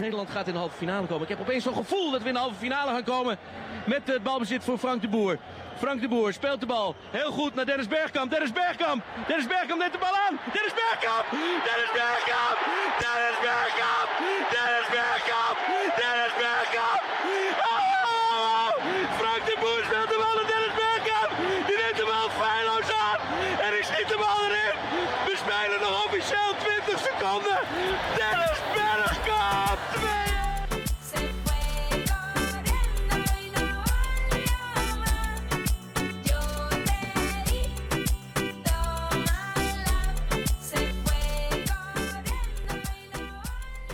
Nederland gaat in de halve finale komen. Ik heb opeens zo'n gevoel dat we in de halve finale gaan komen met het balbezit voor Frank de Boer. Frank de Boer speelt de bal heel goed naar Dennis Bergkamp. Dennis Bergkamp. Dennis Bergkamp neemt de bal aan. Dennis Bergkamp. Dennis Bergkamp. Dennis Bergkamp. Dennis Bergkamp. Dennis Bergkamp.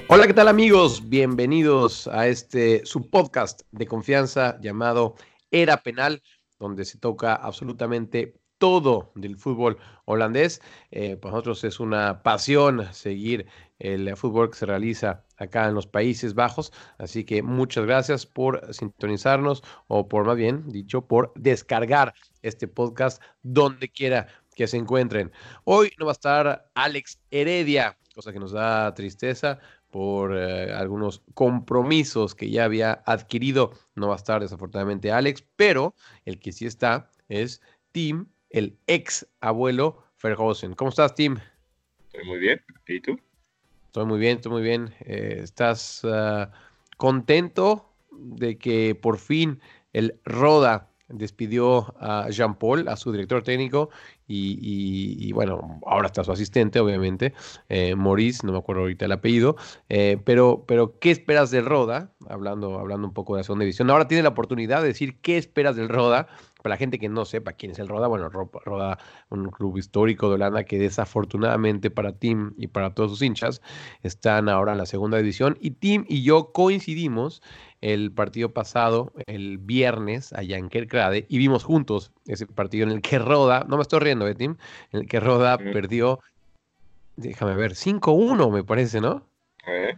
Hola, ¿qué tal amigos? Bienvenidos a este su podcast de confianza llamado Era Penal, donde se toca absolutamente todo del fútbol holandés. Eh, para nosotros es una pasión seguir el fútbol que se realiza acá en los Países Bajos, así que muchas gracias por sintonizarnos o por más bien dicho por descargar este podcast donde quiera que se encuentren. Hoy no va a estar Alex Heredia, cosa que nos da tristeza por eh, algunos compromisos que ya había adquirido. No va a estar desafortunadamente Alex, pero el que sí está es Tim, el ex abuelo Ferhausen. ¿Cómo estás, Tim? Estoy muy bien. ¿Y tú? Estoy muy bien, estoy muy bien. Eh, ¿Estás ah, contento de que por fin el Roda despidió a Jean Paul, a su director técnico, y, y- y, bueno, ahora está su asistente, obviamente, eh, Maurice, no me acuerdo ahorita el apellido, eh, pero, pero ¿qué esperas del Roda? Hablando, hablando un poco de la segunda división. Ahora tiene la oportunidad de decir qué esperas del Roda. Para la gente que no sepa quién es el Roda, bueno, Ro- Roda, un club histórico de Holanda que desafortunadamente para Tim y para todos sus hinchas están ahora en la segunda división. Y Tim y yo coincidimos el partido pasado, el viernes, allá en Kerkrade, y vimos juntos ese partido en el que Roda, no me estoy riendo, ¿eh, Tim? En el que Roda perdió, déjame ver, 5-1 me parece, ¿no? ¿Eh?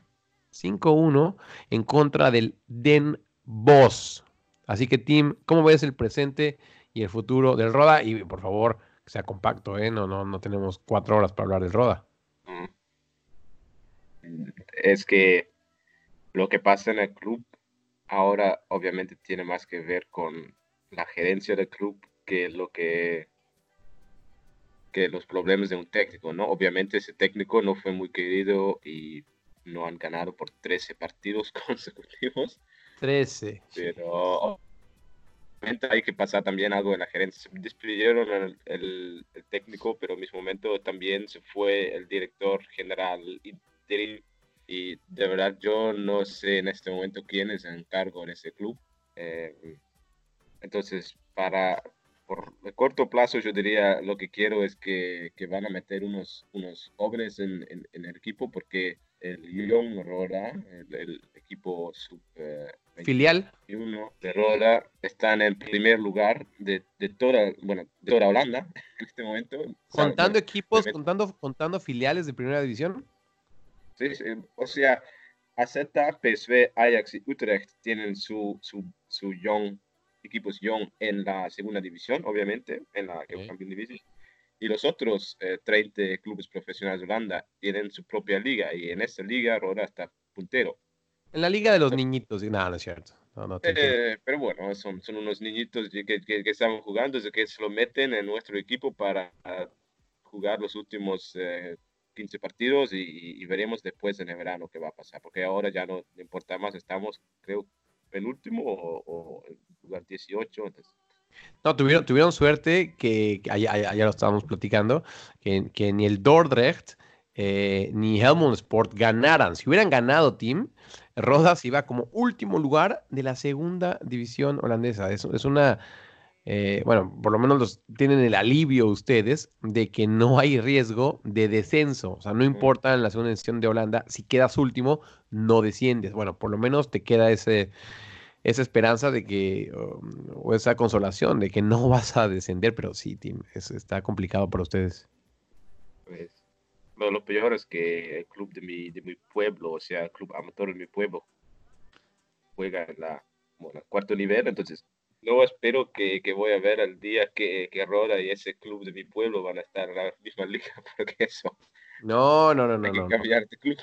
5-1 en contra del Den Bosch. Así que, Tim, ¿cómo ves el presente y el futuro del Roda? Y por favor, que sea compacto, ¿eh? No, no, no tenemos cuatro horas para hablar del Roda. Mm. Es que lo que pasa en el club ahora obviamente tiene más que ver con la gerencia del club que lo que que los problemas de un técnico, ¿no? Obviamente ese técnico no fue muy querido y no han ganado por 13 partidos consecutivos, 13. pero hay que pasar también algo en la gerencia. Despidieron el, técnico, pero al mismo momento también se fue el director general y de verdad yo no sé en este momento quién es en cargo en ese club. Eh, entonces, para por el corto plazo yo diría lo que quiero es que, que van a meter unos, unos jóvenes en, en- en el equipo porque el Young Roda, el, el equipo sub eh, Filial. 21 de Roda está en el primer lugar de, de toda, bueno, de toda Holanda en este momento. Contando bueno, equipos, contando, contando filiales de primera división. sí, sí, o sea, AZ, PSV, Ajax y Utrecht tienen su, su, su young, equipos young en la segunda división, obviamente, en la Ok. Campeón División. Y los otros eh, 30 clubes profesionales de Holanda tienen su propia liga y en esta liga Roda está puntero. En la liga de los niñitos. No, no es cierto. No, no. Eh, pero bueno, son, son unos niñitos que, que, que estaban jugando, que se lo meten en nuestro equipo para jugar los últimos eh, 15 partidos y, y veremos después en el verano qué va a pasar, porque ahora ya no importa más, estamos creo penúltimo o, o lugar 18, entonces, No, tuvieron, tuvieron suerte que, allá lo estábamos platicando, que, que ni el Dordrecht eh, ni Helmond Sport ganaran. Si hubieran ganado Team, Rodas iba como último lugar de la segunda división holandesa. Es, es una, eh, bueno, por lo menos los, tienen el alivio ustedes de que no hay riesgo de descenso. O sea, no importa en la segunda división de Holanda, si quedas último, no desciendes. Bueno, por lo menos te queda ese, esa esperanza de que, um, o esa consolación de que no vas a descender, pero sí, Tim, es- está complicado para ustedes. pues, lo, lo peor es que el club de mi, de mi pueblo, o sea, el club amateur de mi pueblo, juega en la, bueno, cuarto nivel, entonces no espero que, que voy a ver el día que, que Roda y ese club de mi pueblo van a estar en la misma liga, porque eso, No, no, no, no, hay que no. no. cambiar de club.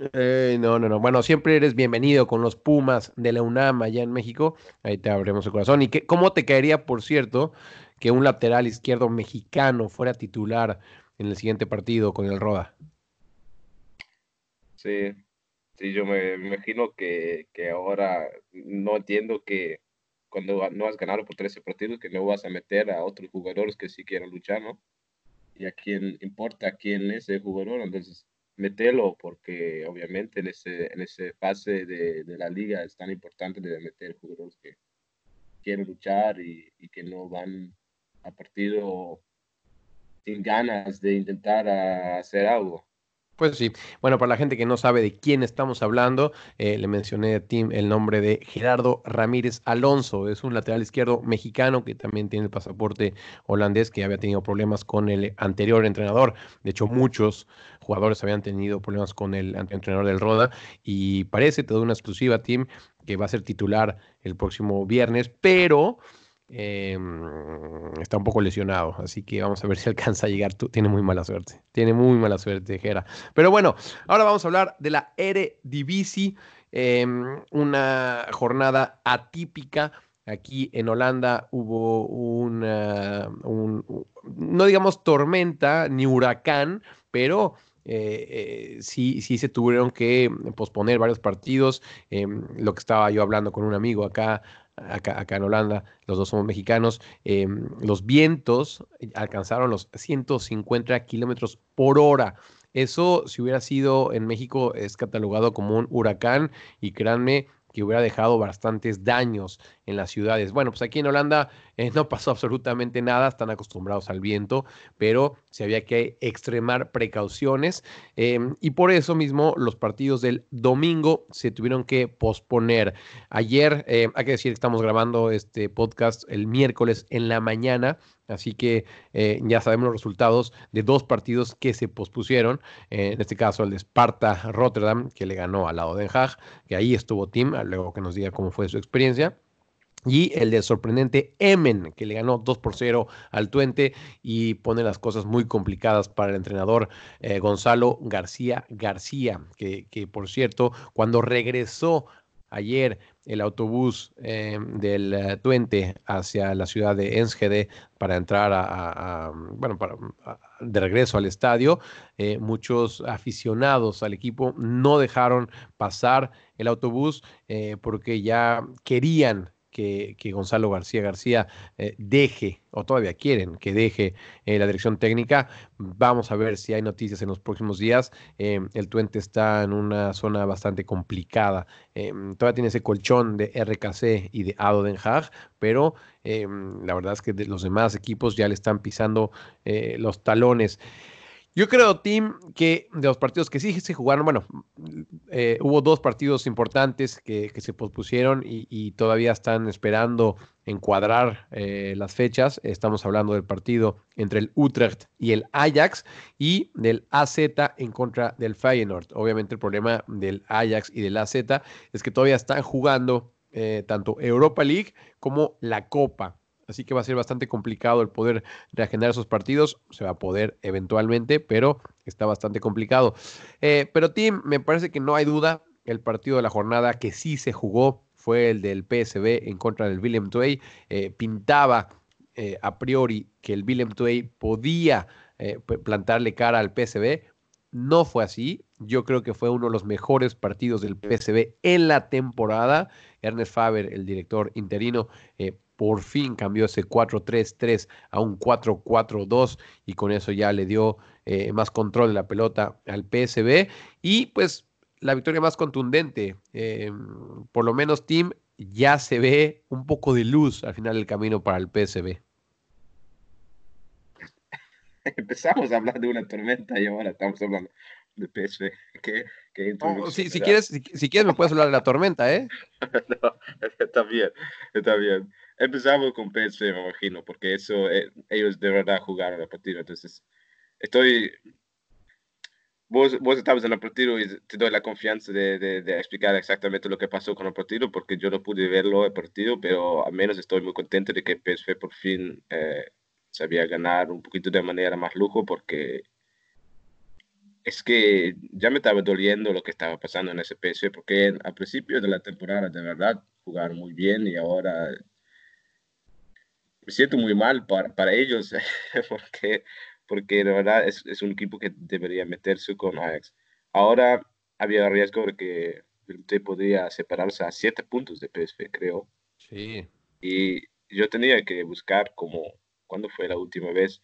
No, no, no. Bueno, siempre eres bienvenido con los Pumas de la UNAM allá en México. Ahí te abrimos el corazón. ¿Y qué, cómo te caería, por cierto, que un lateral izquierdo mexicano fuera titular en el siguiente partido con el Roda? Sí, sí, yo me, me imagino que, que ahora no entiendo que cuando no has ganado por 13 partidos, que no vas a meter a otros jugadores que sí quieran luchar, ¿no? Y a quién importa quién es el jugador, entonces metelo, porque obviamente en ese, en ese fase de, de la liga es tan importante de meter jugadores que quieren luchar y, y que no van a partido sin ganas de intentar hacer algo. Pues sí, bueno, para la gente que no sabe de quién estamos hablando, eh, le mencioné a Tim el nombre de Gerardo Ramírez Alonso. Es un lateral izquierdo mexicano que también tiene el pasaporte holandés, que había tenido problemas con el anterior entrenador. De hecho, muchos jugadores habían tenido problemas con el entrenador del Roda. Y parece, te doy una exclusiva, Tim, que va a ser titular el próximo viernes, pero eh, está un poco lesionado, así que vamos a ver si alcanza a llegar. Tiene muy mala suerte, tiene muy mala suerte, Jera. Pero bueno, ahora vamos a hablar de la Eredivisie, eh, una jornada atípica. Aquí en Holanda hubo una, un, no digamos tormenta ni huracán, pero eh, eh, sí, sí se tuvieron que posponer varios partidos. eh, lo que estaba yo hablando con un amigo acá, acá, en Holanda, los dos somos mexicanos, eh, los vientos alcanzaron los 150 kilómetros por hora. Eso, si hubiera sido en México, es catalogado como un huracán y créanme que hubiera dejado bastantes daños en las ciudades. Bueno, pues aquí en Holanda eh, no pasó absolutamente nada, están acostumbrados al viento, pero se había que extremar precauciones eh, y por eso mismo los partidos del domingo se tuvieron que posponer. Ayer, eh, hay que decir que estamos grabando este podcast el miércoles en la mañana, así que eh, ya sabemos los resultados de dos partidos que se pospusieron, eh, en este caso el de Sparta Rotterdam, que le ganó al lado de Den Haag, que ahí estuvo Tim, luego que nos diga cómo fue su experiencia. Y el de sorprendente Emen, que le ganó 2 por 0 al Twente y pone las cosas muy complicadas para el entrenador eh, Gonzalo García García, que, que, por cierto, cuando regresó ayer el autobús eh, del uh, Twente hacia la ciudad de Enschede para entrar a, bueno, para, de regreso al estadio, eh, muchos aficionados al equipo no dejaron pasar el autobús eh, porque ya querían que, Gonzalo García García eh, deje, o todavía quieren que deje eh, la dirección técnica. Vamos a ver si hay noticias en los próximos días. Eh, el Twente está en una zona bastante complicada. Todavía tiene ese colchón de RKC y de Ado Den Haag, pero la verdad es que los demás equipos ya le están pisando los talones. Yo creo, Tim, que de los partidos que sí se jugaron, bueno, eh, hubo dos partidos importantes que, que se pospusieron y, y, todavía están esperando encuadrar eh, las fechas. Estamos hablando del partido entre el Utrecht y el Ajax y del AZ en contra del Feyenoord. Obviamente el problema del Ajax y del AZ es que todavía están jugando eh, tanto Europa League como la Copa. Así que va a ser bastante complicado el poder reagendar esos partidos. Se va a poder eventualmente, pero está bastante complicado. Eh, pero Tim, me parece que no hay duda. El partido de la jornada que sí se jugó fue el del PSB en contra del Willem Twey. Eh, pintaba eh, a priori que el Willem Twey podía eh, plantarle cara al PSB. No fue así. Yo creo que fue uno de los mejores partidos del PSB en la temporada. Ernest Faber, el director interino, por fin cambió ese 4-3-3 a un 4-4-2 y con eso ya le dio eh, más control de la pelota al PSB y pues la victoria más contundente, eh, por lo menos Tim ya se ve un poco de luz al final del camino para el PSB. Empezamos a hablar de una tormenta y ahora estamos hablando de PSV. ¿Qué, qué oh, si, si, quieres, si, si, quieres me puedes hablar de la tormenta, ¿eh? no, está bien, está bien. Empezamos con PSV, me imagino, porque eso, eh, ellos de verdad jugaron el partido. Entonces, estoy. Vos, vos estabas en el partido y te doy la confianza de, de, de, explicar exactamente lo que pasó con el partido, porque yo no pude verlo el partido, pero al menos estoy muy contento de que PSV por fin eh, sabía ganar un poquito de manera más lujo, porque es que ya me estaba doliendo lo que estaba pasando en ese PSV, porque al principio de la temporada de verdad jugaron muy bien y ahora me siento muy mal para, para ellos, porque, porque de verdad es, es un equipo que debería meterse con Ajax. Ahora había riesgo de que Villarreal podría separarse a siete puntos de PSV, creo. Sí. Y yo tenía que buscar como, ¿cuándo fue la última vez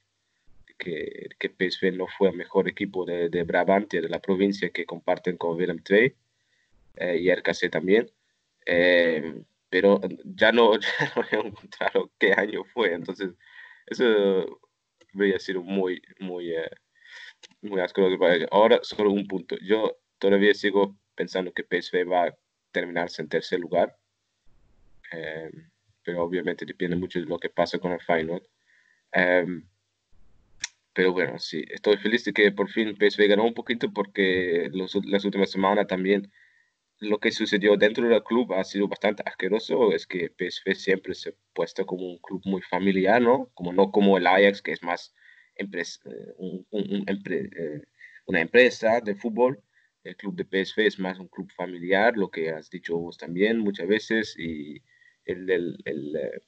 que, que PSV no fue el mejor equipo de, de Brabante, de la provincia que comparten con Willem II eh, y RKC también? Eh, pero ya no, ya no he encontrado qué año fue, entonces eso habría sido muy, muy, eh, muy asqueroso para ellos. Ahora solo un punto. Yo todavía sigo pensando que PSV va a terminarse en tercer lugar. Eh, pero obviamente depende mucho de lo que pasa con el Feyenoord. Eh, pero bueno, sí, estoy feliz de que por fin PSV ganó un poquito porque los, las últimas semanas también lo que sucedió dentro del club ha sido bastante asqueroso. Es que PSV siempre se ha puesto como un club muy familiar, ¿no? Como no como el Ajax, que es más empresa, un, un, un empre, eh, una empresa de fútbol. El club de PSV es más un club familiar, lo que has dicho vos también muchas veces. Y el, el, el eh,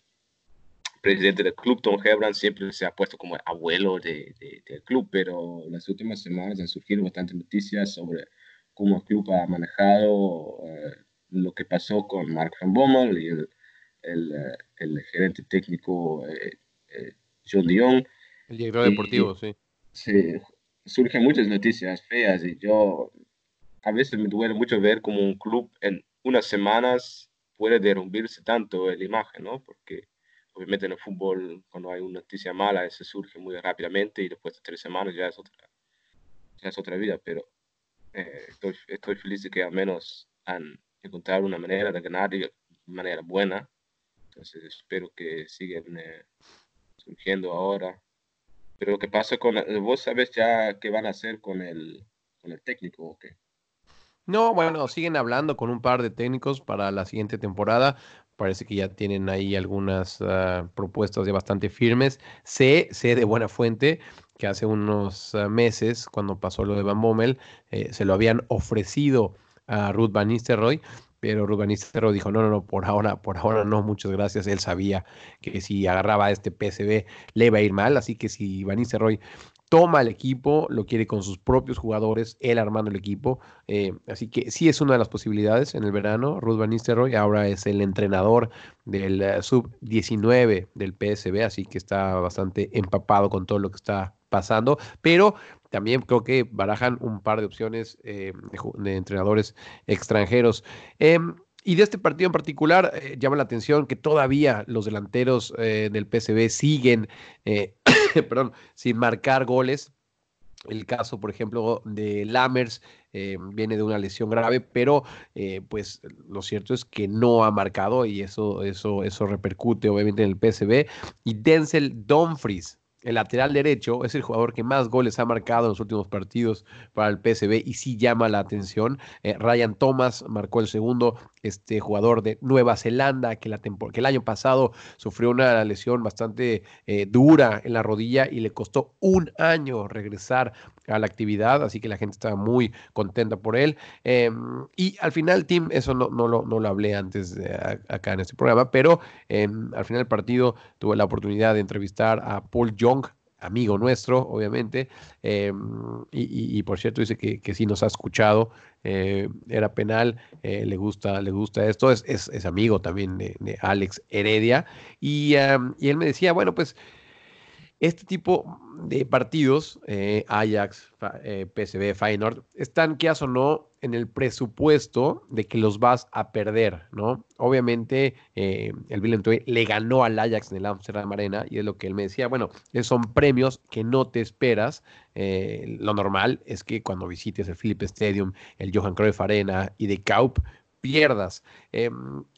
presidente del club, Tom Hebran, siempre se ha puesto como abuelo de, de, del club, pero las últimas semanas han surgido bastantes noticias sobre cómo el club ha manejado eh, lo que pasó con Mark Van Bommel y el, el, eh, el gerente técnico eh, eh, John Dion. El director deportivo, sí. Sí, surgen muchas noticias feas y yo a veces me duele mucho ver como un club en unas semanas puede derrumbirse tanto la imagen, ¿no? Porque obviamente en el fútbol cuando hay una noticia mala se surge muy rápidamente y después de tres semanas ya es otra, ya es otra vida, pero eh, estoy, estoy, feliz de que al menos han encontrado una manera de ganar de manera buena. Entonces espero que sigan eh, surgiendo ahora. Pero lo que pasa con, vos sabes ya qué van a hacer con el, con el técnico o qué? No, bueno, siguen hablando con un par de técnicos para la siguiente temporada. Parece que ya tienen ahí algunas uh, propuestas ya bastante firmes. Sé, sé de buena fuente que hace unos uh, meses, cuando pasó lo de Van Bommel, eh, se lo habían ofrecido a Ruth Van Nistelrooy, pero Ruth Van Nistelrooy dijo, no, no, no, por ahora, por ahora no, muchas gracias. Él sabía que si agarraba a este PSV le iba a ir mal, así que si Van Nistelrooy toma el equipo, lo quiere con sus propios jugadores, él armando el equipo. Eh, así que sí es una de las posibilidades en el verano. Ruth Van Nistelrooy ahora es el entrenador del uh, sub-19 del PSB, así que está bastante empapado con todo lo que está pasando. Pero también creo que barajan un par de opciones eh, de, entrenadores extranjeros. Eh, y de este partido en particular, eh, llama la atención que todavía los delanteros eh, del PSV siguen, perdón, sin marcar goles. El caso, por ejemplo, de Lammers eh, viene de una lesión grave, pero eh, pues lo cierto es que no ha marcado y eso, eso, eso repercute obviamente en el PSV. Y Denzel Dumfries, el lateral derecho es el jugador que más goles ha marcado en los últimos partidos para el PSV y sí llama la atención. Eh, Ryan Thomas marcó el segundo, este jugador de Nueva Zelanda que, la el año pasado sufrió una lesión bastante eh, dura en la rodilla y le costó un año regresar a la actividad, así que la gente estaba muy contenta por él. Eh, y al final, Tim, eso no, no, lo, no lo hablé antes de, acá en este programa, pero eh, al final del partido tuve la oportunidad de entrevistar a Paul Young, amigo nuestro, obviamente, eh, y, por cierto dice que, que sí nos ha escuchado, eh, era penal, eh, le, gusta, le gusta esto, es, es, amigo también de, Alex Heredia, y, y él me decía, bueno, pues este tipo de partidos, eh, Ajax, eh, PSV, Feyenoord, están, que o no, en el presupuesto de que los vas a perder, ¿no? Obviamente, eh, el Willem le ganó al Ajax en el Amsterdam Arena y es lo que él me decía, bueno, son premios que no te esperas. Eh, lo normal es que cuando visites el Philips Stadium, el Johan Cruyff Arena y de Kaup, pierdas. Eh,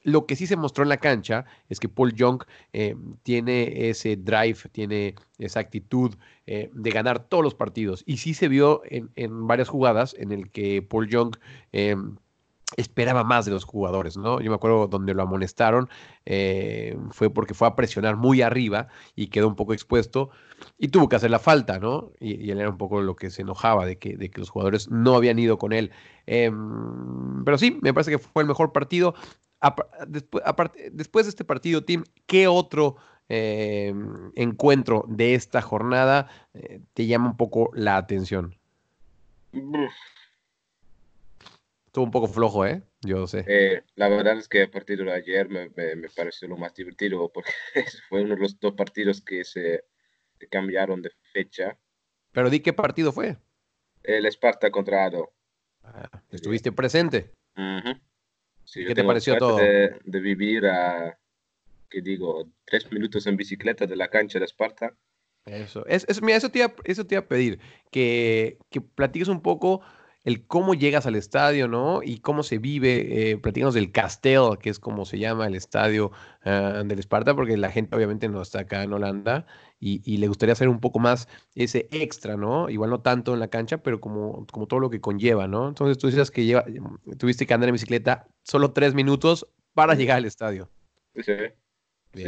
lo que sí se mostró en la cancha es que Paul Young eh, tiene ese drive, tiene esa actitud eh, de ganar todos los partidos. Y sí se vio en, en, varias jugadas en el que Paul Young esperaba más de los jugadores, ¿no? Yo me acuerdo donde lo amonestaron, eh, fue porque fue a presionar muy arriba y quedó un poco expuesto y tuvo que hacer la falta, ¿no? Y, él era un poco lo que se enojaba de que, de que los jugadores no habían ido con él. Em, pero sí, me parece que fue el mejor partido. Después de este partido, Tim, ¿qué otro eh, encuentro de esta jornada eh, te llama un poco la atención? Estuvo un poco flojo, ¿eh? Yo sé. eh, la verdad es que el partido de ayer me, me- me pareció lo más divertido porque fue uno de los dos partidos que se, cambiaron de fecha. Pero di qué partido fue. El Esparta contra Ado. Ah, ¿Estuviste presente? Ujú. Sí, yo ¿Qué te pareció todo? De, de vivir a, ¿qué digo? Tres minutos en bicicleta de la cancha de Esparta. Eso, es, es- mira, eso te iba, eso te iba a pedir, que, que platiques un poco el cómo llegas al estadio, ¿no? Y cómo se vive, eh, platícanos del Castel, que es como se llama el estadio ah, del Esparta, porque la gente obviamente no está acá en Holanda y, y le gustaría hacer un poco más ese extra, ¿no? Igual no tanto en la cancha, pero como, como todo lo que conlleva, ¿no? Entonces tú dices que lleva, tuviste que andar en bicicleta solo tres minutos para llegar al estadio. Sí, sí,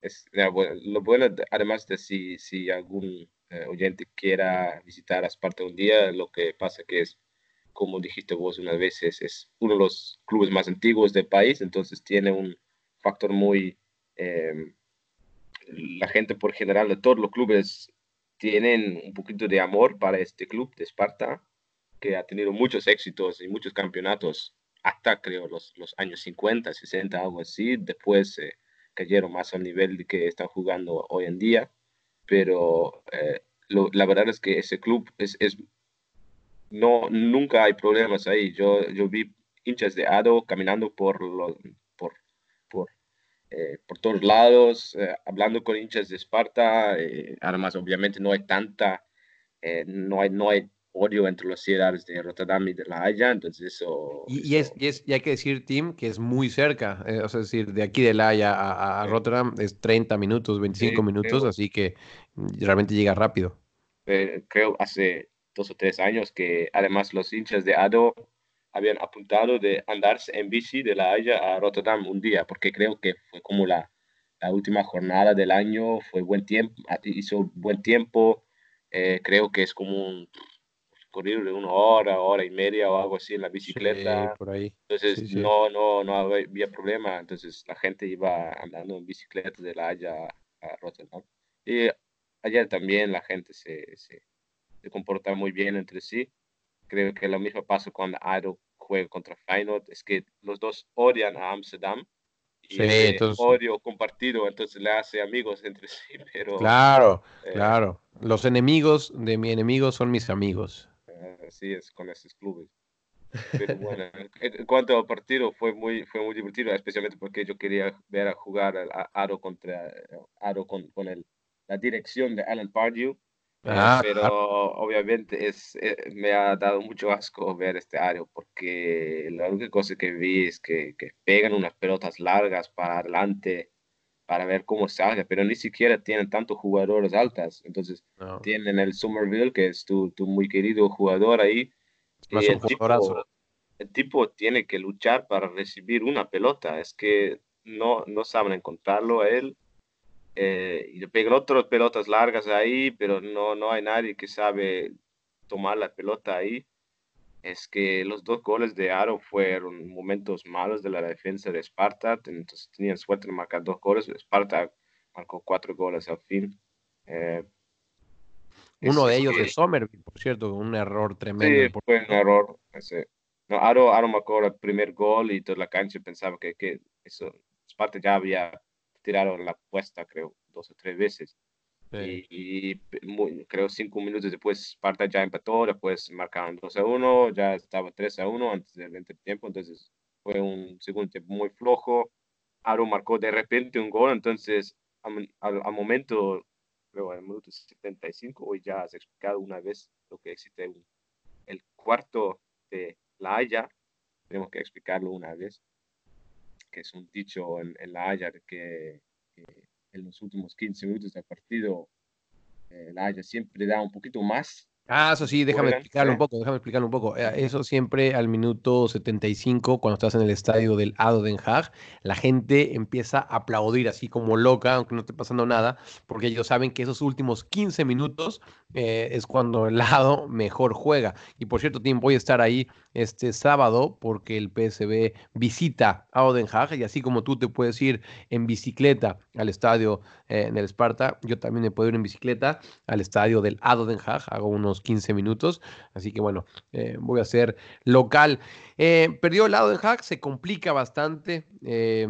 es, bueno, lo bueno, de- además de si, si algún eh, oyente quiera visitar Esparta un día, lo que pasa que es, como dijiste vos unas veces, es uno de los clubes más antiguos del país, entonces tiene un factor muy... eh, la gente por general de todos los clubes tienen un poquito de amor para este club de Esparta, que ha tenido muchos éxitos y muchos campeonatos hasta creo los, los años 50, 60, algo así. Después eh, cayeron más al nivel que están jugando hoy en día. Pero eh, lo- la verdad es que ese club es, es no, nunca hay problemas ahí. Yo, yo vi hinchas de Ado caminando por, lo- por, por, eh, por todos lados, eh, hablando con hinchas de Esparta. eh, además, obviamente no hay tanta, eh, no hay, no hay odio entre las ciudades de Rotterdam y de La Haya, entonces eso... Y, y es, eso- y, es- y hay que decir, Tim, que es muy cerca. eh, o sea, es decir, de aquí de La Haya a, a. Rotterdam es 30 minutos, 25 Sí, minutos, creo. así que realmente llega rápido. eh, creo hace dos o tres años que además los hinchas de ADO habían apuntado de andarse en bici de La Haya a Rotterdam un día, porque creo que fue como la, la última jornada del año, fue buen tiempo, hizo buen tiempo, eh, creo que es como un corrido de una hora, hora y media o algo así en la bicicleta. Sí, por ahí. Entonces Sí, sí. no, no, no había problema. Entonces la gente iba andando en bicicleta de La Haya a Rotterdam. Y ayer también la gente se, se, se comporta muy bien entre sí. Creo que lo mismo pasa cuando ADO juega contra Feyenoord. Es que los dos odian a Amsterdam. Y Sí, entonces- odio compartido, entonces le hace amigos entre sí. Pero Claro, eh, claro. Los enemigos de mi enemigo son mis amigos. Así es con estos clubes. Pero bueno, en cuanto al partido, fue muy, fue muy divertido, especialmente porque yo quería ver a jugar al- a Aro contra Aro con, con el, la dirección de Alan Pardew. Ah, pero obviamente es, eh, me ha dado mucho asco ver este Aro porque la única cosa que vi es que, que pegan unas pelotas largas para adelante para ver cómo salga, pero ni siquiera tienen tantos jugadores altas. Entonces, no, tienen el Somerville, que es tu, tu muy querido jugador ahí. más y un el tipo, el tipo tiene que luchar para recibir una pelota. Es que no, no saben encontrarlo a él. Eh, y le pegan otras pelotas largas ahí, pero no, no hay nadie que sabe tomar la pelota ahí. Es que los dos goles de Aro fueron momentos malos de la defensa de Sparta, entonces tenían suerte de marcar dos goles. Sparta marcó cuatro goles al fin. Eh, Uno de ellos que- de Somerville, por cierto, un error tremendo. Sí, fue un error. ese. No, Aro, Aro marcó el primer gol y toda la cancha pensaba que, que eso, Sparta ya había tirado la apuesta, creo, dos o tres veces. Sí. Y, y muy- creo cinco minutos después Sparta ya empató, después marcaron 2 a 1, ya estaba 3 a 1 antes del entretiempo, entonces fue un segundo tiempo muy flojo. Aro marcó de repente un gol, entonces al, al- momento, creo al minuto 75, hoy ya has explicado una vez lo que existe un- el cuarto de La Haya, tenemos que explicarlo una vez, que es un dicho en, en La Haya que, que en los últimos 15 minutos del partido eh, La Haya siempre da un poquito más Ah, eso sí, déjame explicarlo un poco, déjame explicarlo un poco. Eh, Eso siempre al minuto 75, cuando estás en el estadio del ADO Den Haag, la gente empieza a aplaudir así como loca, aunque no esté pasando nada, porque ellos saben que esos últimos 15 minutos eh, es cuando el ADO mejor juega. Y por cierto, Tim, voy a estar ahí este sábado porque el PSV visita ADO Den Haag y así como tú te puedes ir en bicicleta al estadio eh, en el Sparta, yo también me puedo ir en bicicleta al estadio del ADO Den Haag, hago unos 15 minutos, así que bueno, eh, voy a ser local. Eh, perdió el ADO Den Haag, se complica bastante, eh,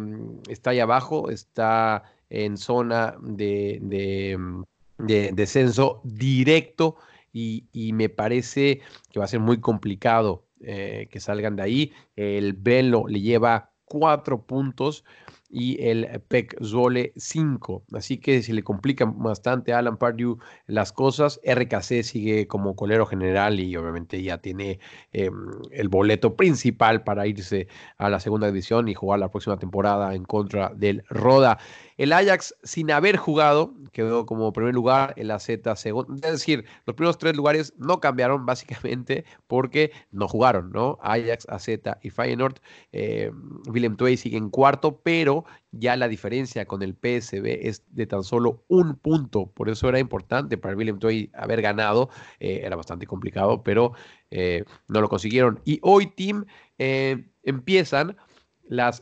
está ahí abajo, está en zona de, de, de descenso directo y, y me parece que va a ser muy complicado eh, que salgan de ahí. El Benlo le lleva cuatro puntos y el PEC Zole 5. Así que se le complican bastante a Alan Pardew las cosas. RKC sigue como colero general y obviamente ya tiene eh, el boleto principal para irse a la segunda división y jugar la próxima temporada en contra del Roda. El Ajax, sin haber jugado, quedó como primer lugar, el AZ segundo. Es decir, los primeros tres lugares no cambiaron básicamente porque no jugaron, ¿no? Ajax, AZ y Feyenoord. Eh, Willem Twey sigue en cuarto, pero ya la diferencia con el PSV es de tan solo un punto. Por eso era importante para Willem Twey haber ganado. Eh, era bastante complicado, pero eh, no lo consiguieron. Y hoy, Team, empiezan las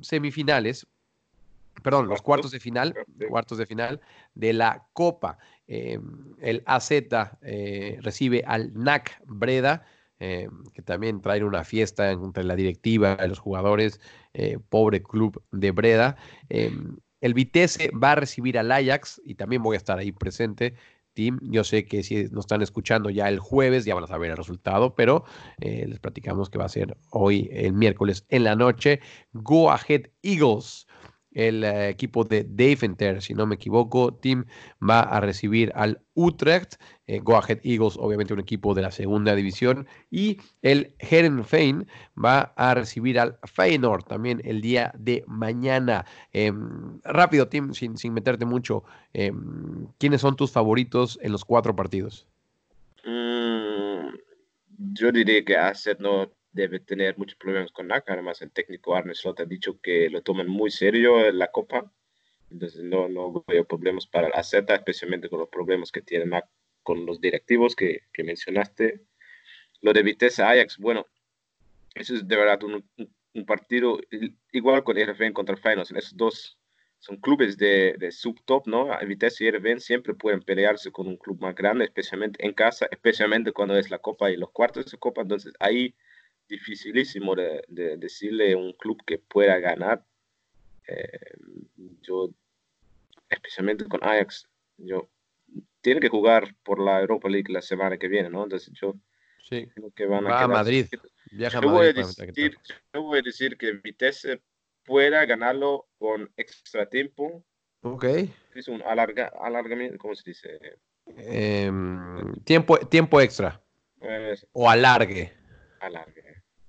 semifinales perdón, los cuartos de final, cuartos de final de la Copa. Eh, el AZ eh, recibe al NAC Breda, eh, que también trae una fiesta entre la directiva y los jugadores, eh, pobre club de Breda. Eh, el Vitesse va a recibir al Ajax y también voy a estar ahí presente. Team, yo sé que si nos están escuchando ya el jueves ya van a saber el resultado, pero eh, les platicamos que va a ser hoy el miércoles en la noche. Go Ahead Eagles el eh, equipo de Deventer, si no me equivoco, Team va a recibir al Utrecht, eh, Go Ahead Eagles, obviamente un equipo de la segunda división, y el Herenveen va a recibir al Feyenoord también el día de mañana. Em, rápido, Team, sin, sin meterte mucho, em, ¿quiénes son tus favoritos en los cuatro partidos? Mm, yo diría que AZ no debe tener muchos problemas con NAC. Además, el técnico Arne Slot ha dicho que lo toman muy serio la Copa. Entonces, no, no veo problemas para el AZ, especialmente con los problemas que tiene NAC con los directivos que, que mencionaste. Lo de Vitesse Ajax, bueno, eso es de verdad un, un- partido igual con RFN contra Feyenoord. Esos dos son clubes de, de subtop, ¿no? Vitesse y RFN siempre pueden pelearse con un club más grande, especialmente en casa, especialmente cuando es la Copa y los cuartos de Copa. Entonces, ahí dificilísimo de, de decirle a un club que pueda ganar. Eh, yo, especialmente con Ajax, yo tiene que jugar por la Europa League la semana que viene, ¿no? Entonces yo Sí, creo que van a va a Madrid, viaja a Yo voy a Madrid. ver qué decir, yo voy a decir que Vitesse pueda ganarlo con extra tiempo. Ok. Es un alarga, alargamiento, ¿cómo se dice? Em, tiempo, tiempo extra Eh, o alargue. alargue.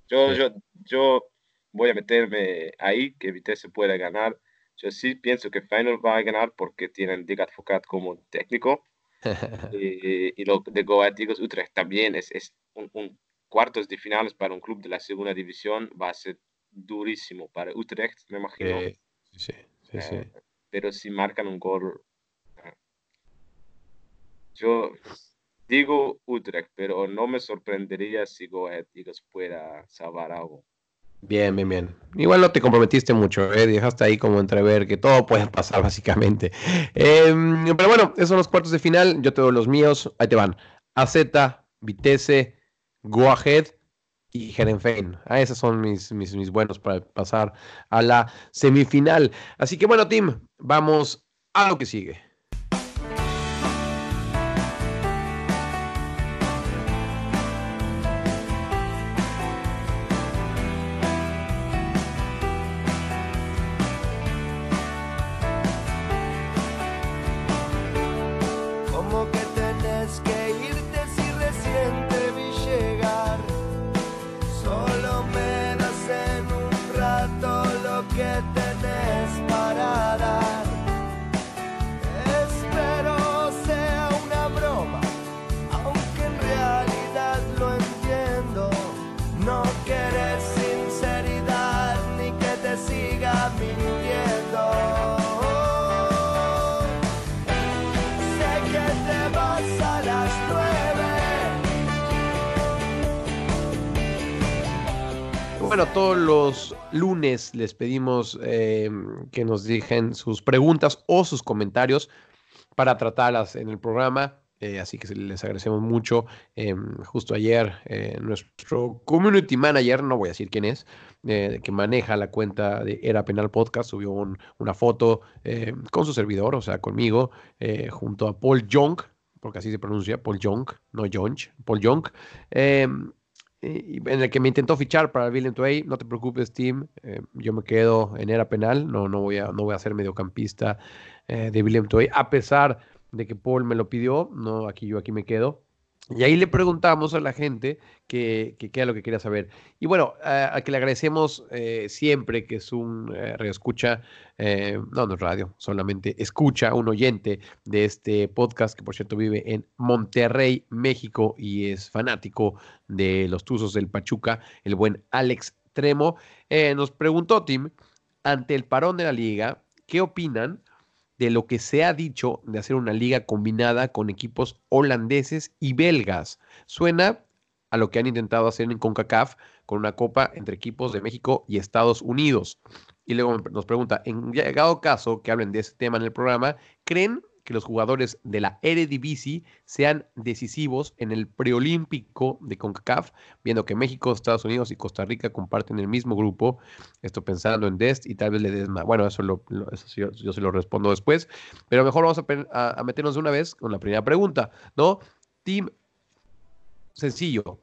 Yo, Sí. yo, yo voy a meterme ahí, que Vitesse pueda ganar. Yo sí pienso que Feyenoord va a ganar porque tienen Dick Advocat como técnico. y, y lo de Go Ahead Eagles Utrecht también es, es un, un cuartos de finales para un club de la segunda división. Va a ser durísimo para Utrecht, me imagino. Sí, sí, sí. Eh, pero si marcan un gol. eh, Yo digo Utrecht, pero no me sorprendería si Go Ahead Eagles pueda salvar algo. Bien, bien, bien. Igual no te comprometiste mucho, ¿eh? dejaste ahí como entrever que todo puede pasar básicamente. Em, pero bueno, esos son los cuartos de final. Yo te doy los míos. Ahí te van. AZ, Vitesse, Go Ahead y Herenveen. Ah, esos son mis, mis, mis buenos para pasar a la semifinal. Así que bueno, Tim, vamos a lo que sigue. Bueno, todos los lunes les pedimos eh, que nos dejen sus preguntas o sus comentarios para tratarlas en el programa. eh, así que les agradecemos mucho. Eh, justo ayer, nuestro community manager, no voy a decir quién es, que maneja la cuenta de Era Penal Podcast, subió un- una foto con su servidor, o sea, conmigo, junto a Paul Young, porque así se pronuncia, Paul Young, no Jonch, Paul Young. Eh, en el que me intentó fichar para Willem Tway. No te preocupes, Tim. eh, yo me quedo en era penal. No, no, voy, a, no voy a ser mediocampista eh, de Willem Tway. A pesar de que Paul me lo pidió, no, aquí yo aquí me quedo. Y ahí le preguntamos a la gente que, que qué era lo que quería saber. Y bueno, a, a que le agradecemos eh, siempre que es un eh, radioescucha, eh, no, no es radio, solamente escucha, un oyente de este podcast, que por cierto vive en Monterrey, México, y es fanático de los Tuzos del Pachuca, el buen Alex Tremo. Eh, nos preguntó, Tim, ante el parón de la liga, ¿qué opinan de lo que se ha dicho de hacer una liga combinada con equipos holandeses y belgas? Suena a lo que han intentado hacer en CONCACAF con una copa entre equipos de México y Estados Unidos. Y luego nos pregunta, en llegado caso que hablen de ese tema en el programa, ¿creen que los jugadores de la Eredivisie sean decisivos en el preolímpico de CONCACAF, viendo que México, Estados Unidos y Costa Rica comparten el mismo grupo? Esto pensando en Dest y tal vez le des más. Bueno, eso, lo, yo, se lo respondo después, pero mejor vamos a, meternos de una vez con la primera pregunta, ¿no? Tim, sencillo,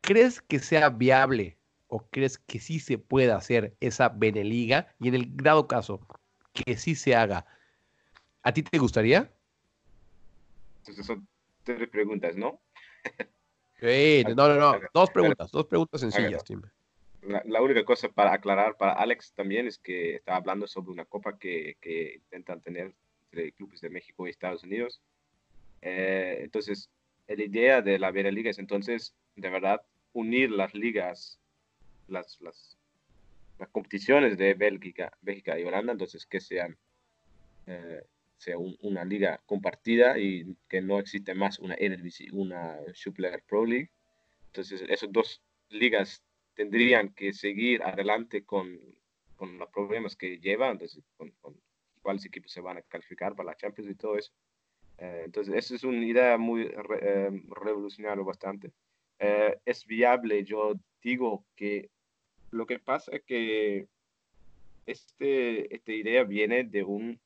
¿crees que sea viable o crees que sí se pueda hacer esa Beneliga? Y en el dado caso que sí se haga, ¿a ti te gustaría? Entonces son tres preguntas, ¿no? Sí, no, no, no. Dos preguntas, dos preguntas sencillas. Tim. La, la única cosa para aclarar para Alex también es que está hablando sobre una copa que, que intentan tener entre clubes de México y Estados Unidos. Eh, entonces, la idea de la Vera Liga es entonces, de verdad, unir las ligas, las, las, las competiciones de Bélgica, Bélgica y Holanda, entonces que sean eh, sea un- una liga compartida y que no existe más una Eredivisie, una Super Pro League. Entonces, esas dos ligas tendrían que seguir adelante con, con los problemas que llevan, entonces, con, con cuáles equipos se van a calificar para la Champions y todo eso. Eh, entonces, esa es una idea muy re- eh, revolucionaria bastante. Eh, es viable, yo digo que lo que pasa es que este, esta idea viene de un,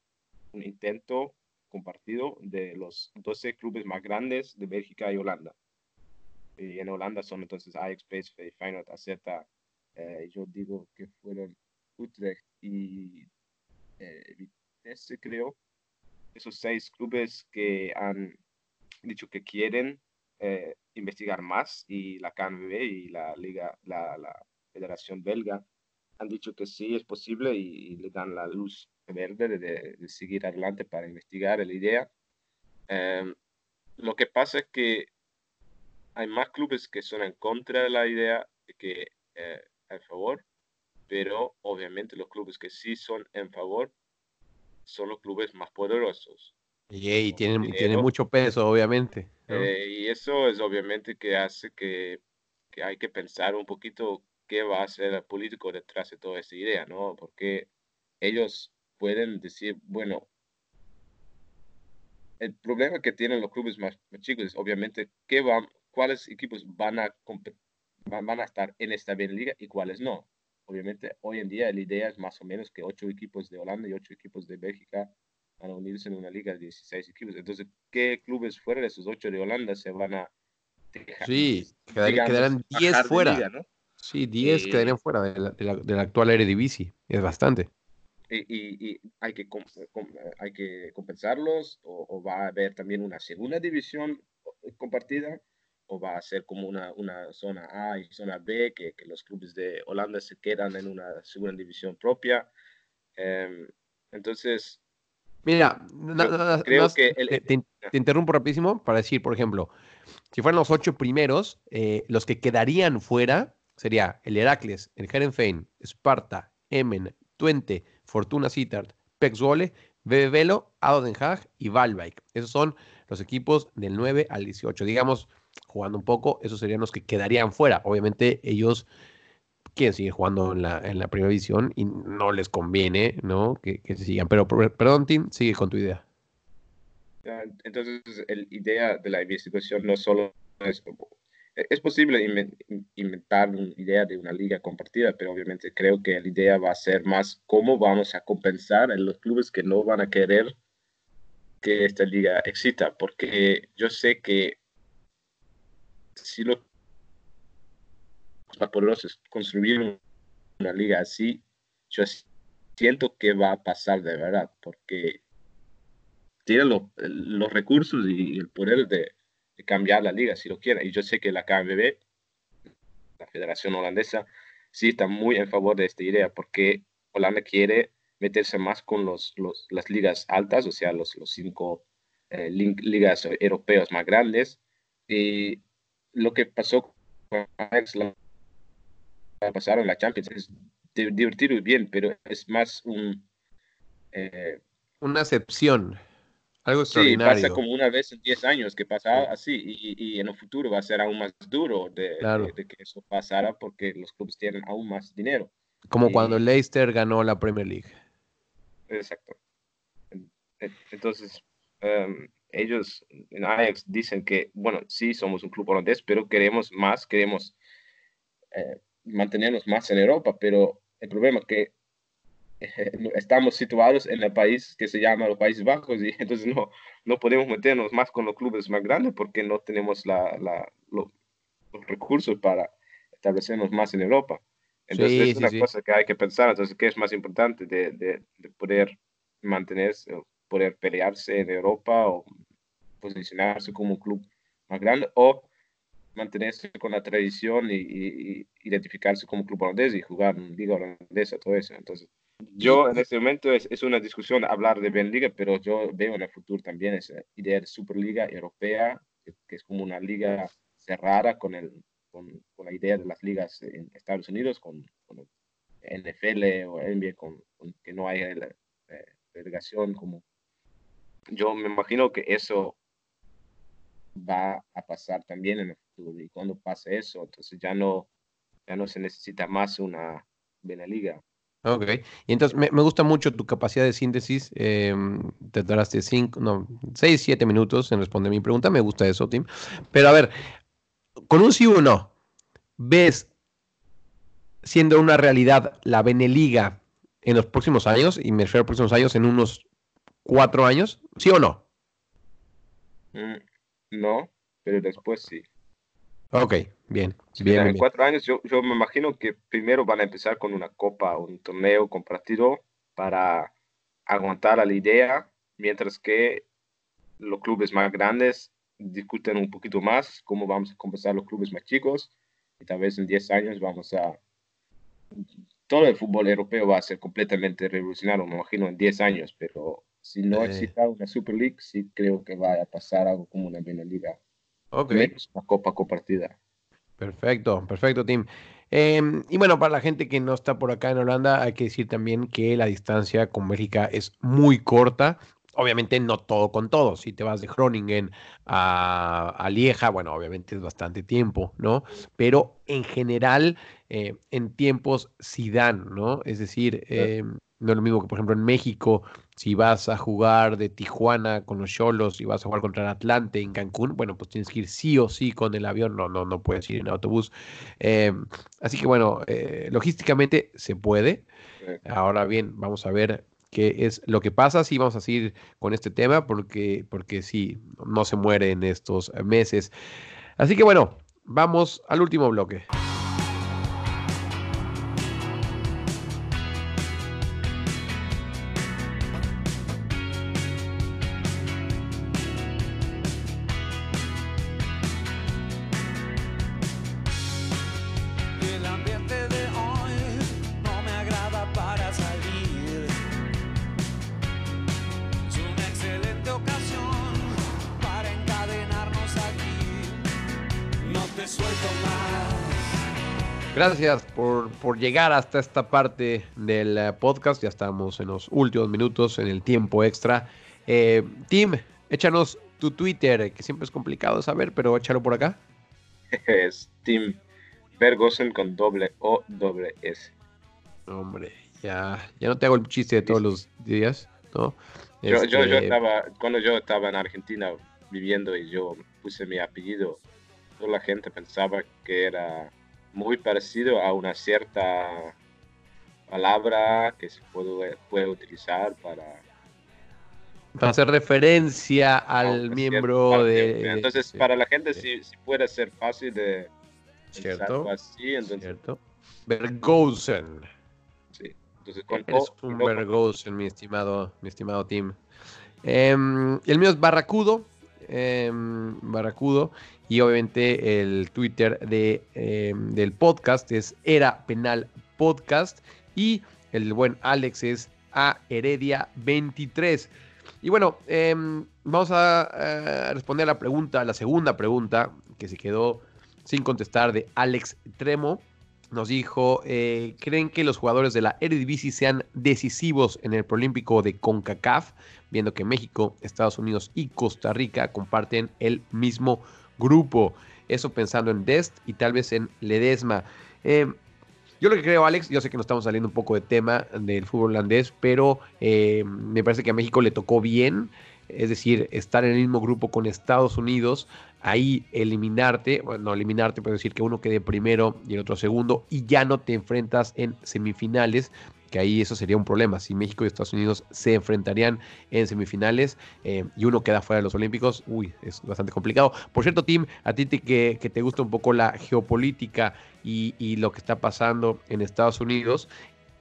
un intento compartido de los 12 clubes más grandes de Bélgica y Holanda. Y en Holanda son entonces Ajax, PSV, Feyenoord, AZ. eh, yo digo que fueron Utrecht y eh, Vitesse, creo. Esos seis clubes que han dicho que quieren eh, investigar más y la KNVB y la liga, la, la Federación Belga han dicho que sí es posible y, y le dan la luz verde de, de- de seguir adelante para investigar la idea. Em, lo que pasa es que hay más clubes que son en contra de la idea que eh, a favor, pero obviamente los clubes que sí son en favor son los clubes más poderosos. Y, y tienen, Dinero. tienen mucho peso, obviamente. ¿no? Eh, y eso es obviamente que hace que, que hay que pensar un poquito qué va a hacer el político detrás de toda esa idea, ¿no? Porque ellos pueden decir, bueno, el problema que tienen los clubes más, más chicos es obviamente qué van, cuáles equipos van a, van, a estar en esta liga y cuáles no. Obviamente hoy en día la idea es más o menos que ocho equipos de Holanda y ocho equipos de Bélgica van a unirse en una liga de 16 equipos. Entonces, ¿qué clubes fuera de esos ocho de Holanda se van a dejar? Sí, quedarán bajar 10 de fuera. liga, ¿no? Sí, 10 Eh, quedarían fuera de la, de la- de la actual Eredivisie. Es bastante. y, y- y hay, que com- com- hay que compensarlos o, o va a haber también una segunda división compartida o va a ser como una, una zona A y zona B que, que los clubes de Holanda se quedan en una segunda división propia. Em, entonces, Mira, na- Creo- na- creo más- que el- te, te- te interrumpo rapidísimo para decir, por ejemplo, si fueran los ocho primeros, eh, los que quedarían fuera sería el Heracles, el Herenfein, Sparta, Emmen, Twente, Fortuna Sittard, Pek Zwolle, BB Velo, Den Haag y Valbijk. Esos son los equipos del 9 al 18. Digamos, jugando un poco, esos serían los que quedarían fuera. Obviamente ellos quieren seguir jugando en la, en la primera división y no les conviene, ¿no? Que, que se sigan. Pero, per- perdón, Tim, sigue con tu idea. Entonces, la idea de la investigación no solo es, es posible inven- inventar una idea de una liga compartida, pero obviamente creo que la idea va a ser más cómo vamos a compensar a los clubes que no van a querer que esta liga exista, porque yo sé que si los poderosos construyeron una liga así, yo siento que va a pasar de verdad, porque tiene lo- los recursos y el poder de, de cambiar la liga si lo quiere. Y yo sé que la KNVB, la Federación Holandesa, sí está muy en favor de esta idea porque Holanda quiere meterse más con los, los- las ligas altas, o sea, los, los cinco eh, ligas europeas más grandes. Y lo que pasó con Ajax la pasaron la Champions es di- divertido y bien, pero es más un... eh, Una excepción, algo Sí, extraordinario. pasa como una vez en 10 años que pasa así y, y en el futuro va a ser aún más duro de, Claro. de- de que eso pasara porque los clubes tienen aún más dinero. Como y- cuando Leicester ganó la Premier League. Exacto. En- en- Entonces, em, ellos en Ajax dicen que, bueno, sí, somos un club holandés, pero queremos más, queremos eh, mantenernos más en Europa, pero el problema es que estamos situados en el país que se llama los Países Bajos y entonces no, no podemos meternos más con los clubes más grandes porque no tenemos la, la- lo- los recursos para establecernos más en Europa. Entonces Sí, es sí, una sí. cosa que hay que pensar. Entonces, ¿qué es más importante de, de- de poder mantenerse, poder pelearse en Europa o posicionarse como un club más grande o mantenerse con la tradición y, y- y identificarse como club holandés y jugar en liga holandesa, todo eso. Entonces, yo en este momento es, es una discusión hablar de Benliga, pero yo veo en el futuro también esa idea de Superliga Europea, que, que es como una liga cerrada con, el, con, con la idea de las ligas en Estados Unidos, con, con NFL o NBA, con, con que no haya la, eh, delegación como... Yo me imagino que eso va a pasar también en el futuro y cuando pase eso, entonces ya no, ya no se necesita más una Beneliga. Ok, y entonces me, me gusta mucho tu capacidad de síntesis. eh, te tardaste cinco, no, seis, siete minutos en responder mi pregunta. Me gusta eso, Tim. Pero a ver, con un sí o no, ¿ves siendo una realidad la Beneliga en los próximos años? Y me refiero a próximos años en unos cuatro años, ¿sí o no? Mm, No, pero después sí. Ok, bien, Sí, bien, en bien, cuatro años yo, yo me imagino que primero van a empezar con una copa, un torneo compartido para aguantar a la idea, mientras que los clubes más grandes discuten un poquito más cómo vamos a compensar los clubes más chicos y tal vez en 10 años vamos a... Todo el fútbol europeo va a ser completamente revolucionario, me imagino, en 10 años, pero si no Eh. exista una Super League, sí creo que vaya a pasar algo como una Beneliga, Ok. menos una copa compartida. Perfecto, perfecto, Tim. Em, y bueno, para la gente que no está por acá en Holanda, hay que decir también que la distancia con Bélgica es muy corta. Obviamente no todo con todo. Si te vas de Groningen a, a Lieja, bueno, obviamente es bastante tiempo, ¿no? Pero en general, eh, en tiempos sí dan, ¿no? Es decir, em, no es lo mismo que, por ejemplo, en México, si vas a jugar de Tijuana con los Cholos y vas a jugar contra el Atlante en Cancún, bueno, pues tienes que ir sí o sí con el avión, no, no, no puedes ir en autobús. Eh, así que bueno, eh, logísticamente se puede. Ahora bien, vamos a ver qué es lo que pasa. Sí, vamos a seguir con este tema porque, porque sí, no se muere en estos meses. Así que bueno, vamos al último bloque. Por, llegar hasta esta parte del eh, podcast. Ya estamos en los últimos minutos, en el tiempo extra. Eh, Tim, échanos tu Twitter, que siempre es complicado saber, pero échalo por acá. es Team Bergosen con doble O, doble S. Hombre, ya, ya no te hago el chiste de todos los días, ¿no? Yo, yo, yo Este, estaba, cuando yo estaba en Argentina viviendo y yo puse mi apellido, toda la gente pensaba que era muy parecido a una cierta palabra que se puede, puede utilizar para... Para hacer referencia al miembro de... Entonces, para la gente sí, sí puede ser fácil de Cierto. así, entonces, ¿Cierto? Bergosen. sí. Entonces, con Eres O, un Bergosen, mi estimado, mi estimado Tim. Em, el mío es Barracudo. em, Barracudo. Y obviamente el Twitter de, em, del podcast es Era Penal Podcast. Y el buen Alex es A Heredia 23. Y bueno, em, vamos a, eh, responder a la pregunta, la segunda pregunta que se quedó sin contestar de Alex Tremo nos dijo, eh, ¿creen que los jugadores de la Eredivisie sean decisivos en el Prolímpico de CONCACAF? Viendo que México, Estados Unidos y Costa Rica comparten el mismo grupo. Eso pensando en Dest y tal vez en Ledesma. Eh, yo lo que creo, Alex, yo sé que nos estamos saliendo un poco de tema del fútbol holandés, pero eh, me parece que a México le tocó bien, es decir, estar en el mismo grupo con Estados Unidos, ahí eliminarte, bueno, no eliminarte, pero decir que uno quede primero y el otro segundo, y ya no te enfrentas en semifinales, que ahí eso sería un problema. Si México y Estados Unidos se enfrentarían en semifinales eh, y uno queda fuera de los Olímpicos, uy, es bastante complicado. Por cierto, Tim, a ti te, que, te gusta un poco la geopolítica y lo que está pasando en Estados Unidos,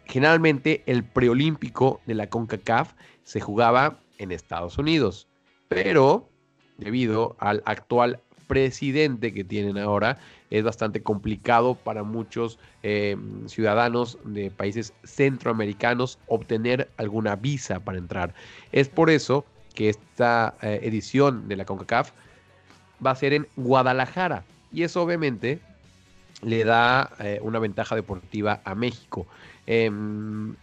generalmente el preolímpico de la CONCACAF se jugaba en Estados Unidos, pero debido al actual presidente que tienen ahora, es bastante complicado para muchos eh, ciudadanos de países centroamericanos obtener alguna visa para entrar. Es por eso que esta eh, edición de la CONCACAF va a ser en Guadalajara y eso obviamente le da eh, una ventaja deportiva a México. Eh,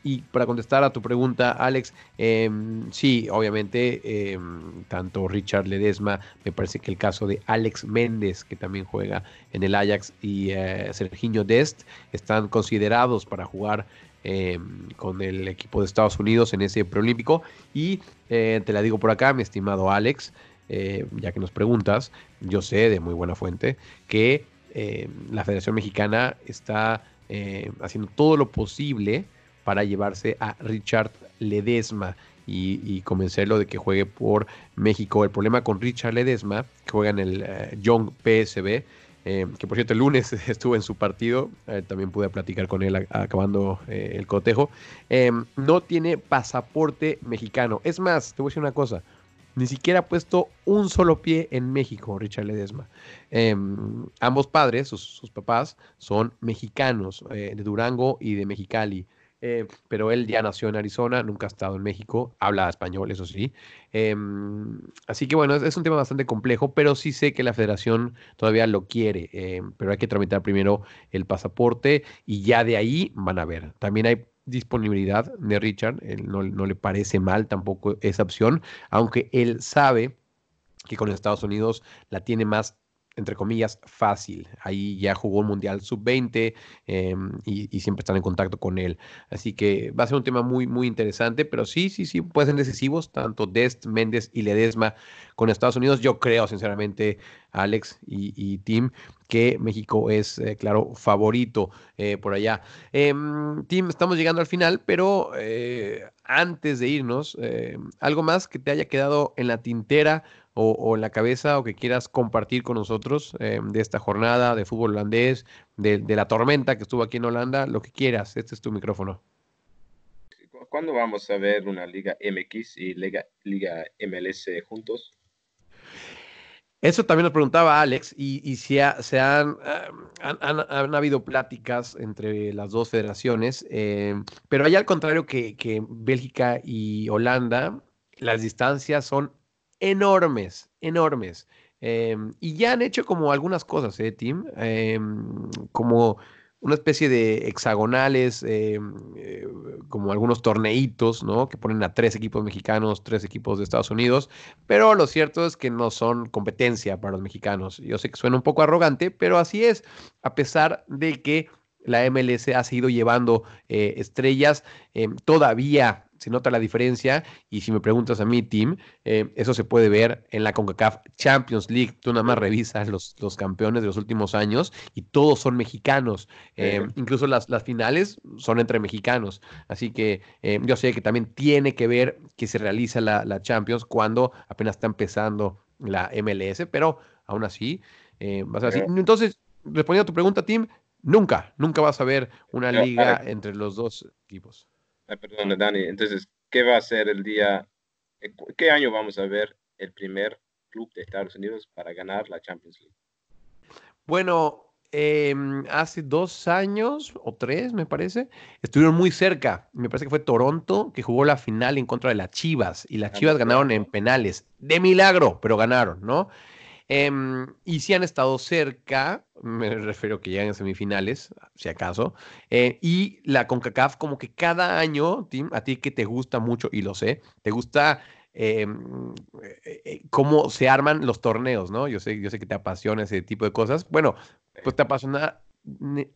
y para contestar a tu pregunta, Alex, eh, sí, obviamente, eh, tanto Richard Ledesma, me parece que el caso de Alex Méndez, que también juega en el Ajax, y eh, Serginho Dest, están considerados para jugar con el equipo de Estados Unidos en ese preolímpico. Y eh, te la digo por acá, mi estimado Alex, eh, ya que nos preguntas, yo sé de muy buena fuente que la Federación Mexicana está eh, haciendo todo lo posible para llevarse a Richard Ledesma y, y, convencerlo de que juegue por México. El problema con Richard Ledesma, que juega en el eh, Young PSB, eh, que por cierto el lunes estuve en su partido, también pude platicar con él acabando el cotejo, no tiene pasaporte mexicano. Es más, te voy a decir una cosa, ni siquiera ha puesto un solo pie en México, Richard Ledesma. Eh, ambos padres, sus, papás, son mexicanos, eh, de Durango y de Mexicali. Eh, pero él ya nació en Arizona, nunca ha estado en México, habla español, eso sí. Eh, así que bueno, es, un tema bastante complejo, pero sí sé que la federación todavía lo quiere, eh, pero hay que tramitar primero el pasaporte y ya de ahí van a ver. También hay disponibilidad de Richard, él no, no, le parece mal tampoco esa opción, aunque él sabe que con Estados Unidos la tiene más, entre comillas, fácil. Ahí ya jugó un Mundial Sub-20 eh, y, y, siempre están en contacto con él. Así que va a ser un tema muy, muy interesante, pero sí, sí, sí, pueden ser decisivos, tanto Dest, Méndez y Ledesma con Estados Unidos. Yo creo, sinceramente, Alex y, Tim, que México es, eh, claro, favorito eh, por allá. Eh, Tim, estamos llegando al final, pero eh, antes de irnos, eh, ¿algo más que te haya quedado en la tintera o, en la cabeza o que quieras compartir con nosotros eh, de esta jornada de fútbol holandés, de, de, la tormenta que estuvo aquí en Holanda? Lo que quieras, este es tu micrófono. ¿Cuándo vamos a ver una Liga MX y Liga, Liga MLS juntos? Eso también nos preguntaba Alex, y, si se han, habido pláticas entre las dos federaciones, eh, pero hay al contrario que, Bélgica y Holanda, las distancias son enormes, enormes. Eh, y ya han hecho como algunas cosas, ¿eh, Tim? Eh, como una especie de hexagonales, eh, eh, como algunos torneitos, ¿no? Que ponen a tres equipos mexicanos, tres equipos de Estados Unidos, pero lo cierto es que no son competencia para los mexicanos. Yo sé que suena un poco arrogante, pero así es, a pesar de que la MLS ha seguido llevando eh, estrellas, eh, todavía se nota la diferencia y si me preguntas a mí, Tim, eh, eso se puede ver en la CONCACAF Champions League. Tú nada más revisas los, los campeones de los últimos años y todos son mexicanos. Eh, incluso las, las finales son entre mexicanos. Así que eh, yo sé que también tiene que ver que se realiza la, la Champions cuando apenas está empezando la MLS, pero aún así eh, va a. Pero- Entonces, respondiendo a tu pregunta, Tim, nunca, nunca vas a ver una liga entre los dos equipos. Perdón, Dani. Entonces, ¿qué va a ser el día? eh, ¿Qué año vamos a ver el primer club de Estados Unidos para ganar la Champions League? Bueno, em, hace dos años o tres, me parece, estuvieron muy cerca. Me parece que fue Toronto que jugó la final en contra de las Chivas y las Ah, Chivas ganaron en penales. De milagro, pero ganaron, ¿no? Em, y sí han estado cerca, me refiero que llegan a semifinales, si acaso. eh, y la CONCACAF, como que cada año, Tim, a ti que te gusta mucho, y lo sé, te gusta em, eh, eh, cómo se arman los torneos, ¿no? Yo sé, yo sé que te apasiona ese tipo de cosas. Bueno, pues te apasiona,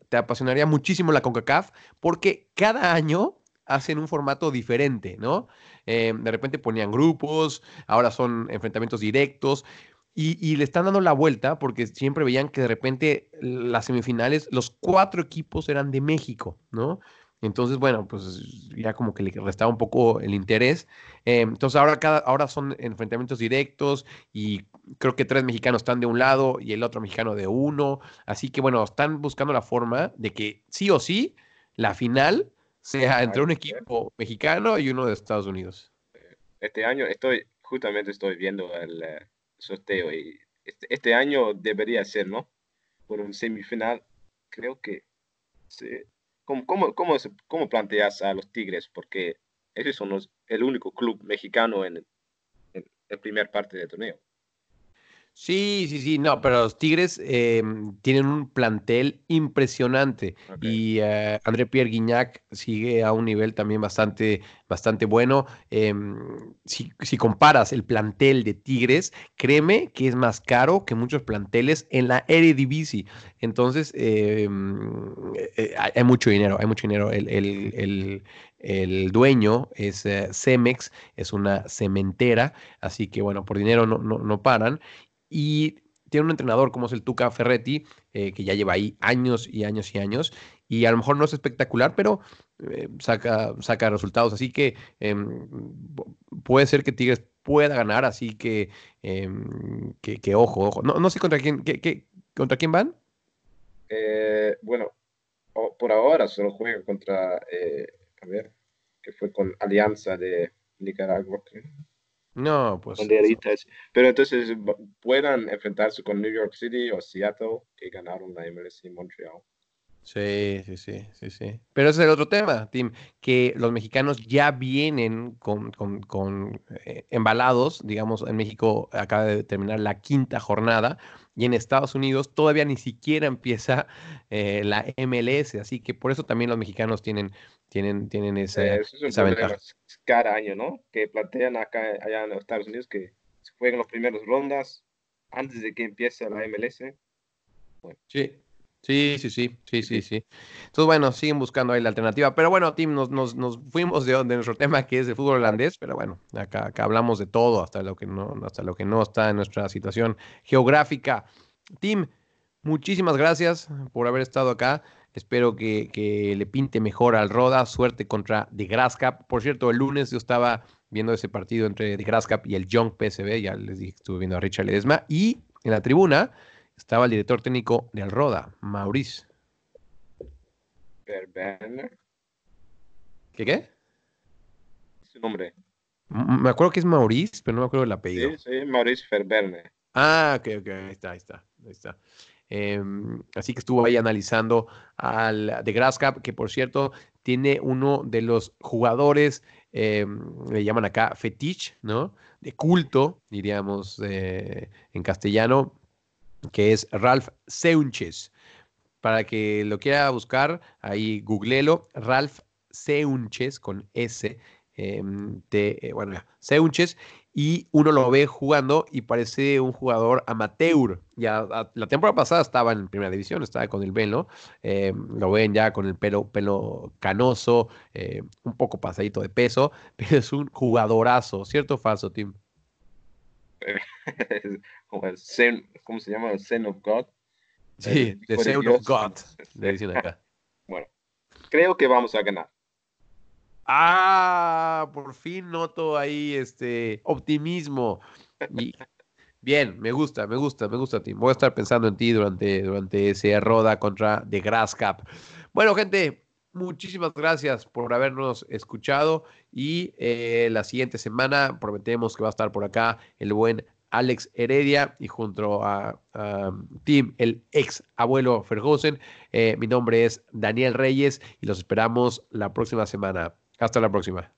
te apasionaría muchísimo la CONCACAF porque cada año hacen un formato diferente, ¿no? Eh, de repente ponían grupos, ahora son enfrentamientos directos y, y le están dando la vuelta porque siempre veían que de repente las semifinales, los cuatro equipos eran de México, ¿no? Entonces, bueno, pues ya como que le restaba un poco el interés. Eh, entonces ahora, cada, ahora son enfrentamientos directos y creo que tres mexicanos están de un lado y el otro mexicano de uno. Así que bueno, están buscando la forma de que sí o sí la final sea entre un equipo mexicano y uno de Estados Unidos. Este año estoy, justamente estoy viendo el eh, sorteo y este, este año debería ser, ¿no? Por un semifinal, creo que sí. ¿Cómo, cómo, cómo, se- cómo planteas a los Tigres? Porque ellos son los- el único club mexicano en, en la primera parte del torneo. Sí, sí, sí, no, pero los Tigres eh, tienen un plantel impresionante y eh, André Pierre Guignac sigue a un nivel también bastante, bastante bueno. Em, si, si comparas el plantel de Tigres, créeme que es más caro que muchos planteles en la Eredivisie. Entonces, em, eh, hay, hay mucho dinero, hay mucho dinero. El, el- el- el dueño es eh, Cemex, es una cementera, así que bueno, por dinero no, no, no paran. Y tiene un entrenador como es el Tuca Ferretti, eh, que ya lleva ahí años y años y años, y a lo mejor no es espectacular, pero eh, saca, saca resultados. Así que em, pu- puede ser que Tigres pueda ganar, así que, em, que, que ojo, ojo. No, no sé contra quién, qué- qué- contra quién van. Eh, bueno, por ahora solo juega contra, a ver, que fue con Alianza de Nicaragua, creo. No, pues. Banderitas. Pero entonces puedan enfrentarse con New York City o Seattle, que ganaron la MLS en Montreal. Sí, sí, sí, sí, sí. Pero ese es el otro tema, Tim, que los mexicanos ya vienen con, con- con, eh, embalados, digamos, en México acaba de terminar la quinta jornada y en Estados Unidos todavía ni siquiera empieza eh, la MLS, así que por eso también los mexicanos tienen, tienen, tienen esa, eso es un esa ventaja. cada año, ¿no? Que plantean acá, allá en los Estados Unidos que se juegan las primeras rondas antes de que empiece la MLS. Sí. Sí, sí, sí, sí, sí, sí. Entonces, bueno, siguen buscando ahí la alternativa. Pero bueno, Tim, nos, nos, nos fuimos de, de nuestro tema que es el fútbol holandés, pero bueno, acá, acá hablamos de todo, hasta lo que no, hasta lo que no está en nuestra situación geográfica. Tim, muchísimas gracias por haber estado acá. Espero que, que le pinte mejor al Roda. Suerte contra The Grasscap. Por cierto, el lunes yo estaba viendo ese partido entre The Grasscap y el Young PSV. Ya les dije que estuve viendo a Richard Ledesma. Y en la tribuna estaba el director técnico del Roda, Maurice. Per Werner, ¿Qué qué? su nombre. Me acuerdo que es Maurice, pero no me acuerdo el apellido. Sí, sí, Maurice Verberner. Ah, ok, ok, ahí está, ahí está, ahí está. Em, así que estuvo ahí analizando al de Grasscap, que por cierto tiene uno de los jugadores, em, le llaman acá fetiche, ¿no? De culto, diríamos eh, en castellano, que es Ralph Seuches. para que lo quiera buscar, ahí googlelo, Ralph Seunches con S, de, eh, bueno, Seunches, y uno lo ve jugando y parece un jugador amateur. Ya la temporada pasada estaba en primera división, estaba con el Velo, eh, lo ven ya con el pelo, pelo canoso, eh, un poco pasadito de peso, pero es un jugadorazo, ¿cierto o falso, Tim? Como el Zen, ¿cómo se llama? El Zen of God. Sí, El The of Dios. God, le dicen acá. Bueno, creo que vamos a ganar. Ah, por fin noto ahí este optimismo. Y bien, me gusta, me gusta, me gusta, Tim. Voy a estar pensando en ti durante, durante ese Roda contra The Grass Cup. Bueno, gente, muchísimas gracias por habernos escuchado y eh, la siguiente semana prometemos que va a estar por acá el buen Alex Heredia y junto a, Tim, el ex abuelo Ferguson. Eh, mi nombre es Daniel Reyes y los esperamos la próxima semana. Hasta la próxima.